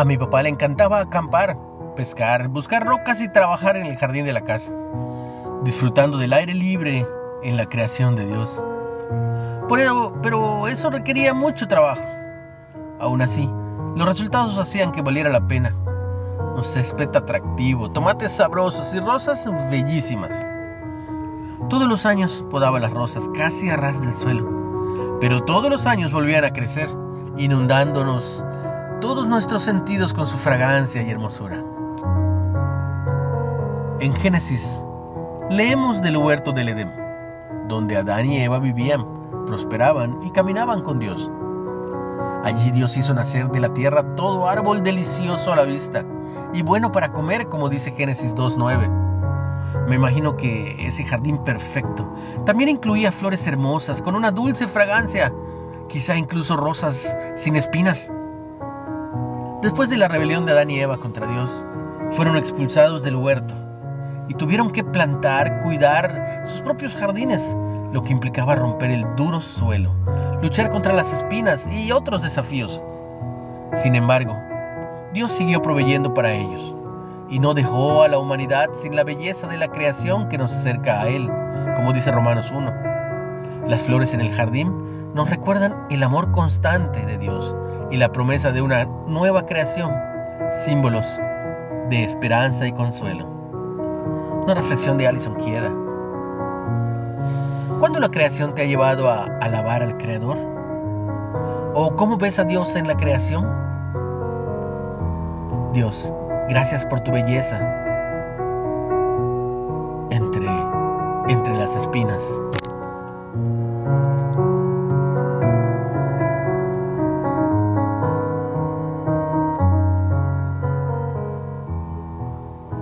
A mi papá le encantaba acampar, pescar, buscar rocas y trabajar en el jardín de la casa, disfrutando del aire libre en la creación de Dios. pero eso requería mucho trabajo. Aún así, los resultados hacían que valiera la pena. Un césped atractivo, tomates sabrosos y rosas bellísimas. Todos los años podaba las rosas casi a ras del suelo, pero todos los años volvían a crecer, inundándonos todos nuestros sentidos con su fragancia y hermosura. En Génesis, leemos del huerto del Edén, donde Adán y Eva vivían, prosperaban y caminaban con Dios. Allí Dios hizo nacer de la tierra todo árbol delicioso a la vista y bueno para comer, como dice Génesis 2.9 me imagino que ese jardín perfecto también incluía flores hermosas con una dulce fragancia, quizá incluso rosas sin espinas. Después de la rebelión de Adán y Eva contra Dios, fueron expulsados del huerto y tuvieron que plantar, cuidar sus propios jardines, lo que implicaba romper el duro suelo, luchar contra las espinas y otros desafíos. Sin embargo, Dios siguió proveyendo para ellos y no dejó a la humanidad sin la belleza de la creación que nos acerca a Él, como dice Romanos 1. Las flores en el jardín nos recuerdan el amor constante de Dios y la promesa de una nueva creación, símbolos de esperanza y consuelo. Una reflexión de Alison Quieda. ¿Cuándo la creación te ha llevado a alabar al Creador? ¿O cómo ves a Dios en la creación? Dios, Gracias por tu belleza entre, entre las espinas.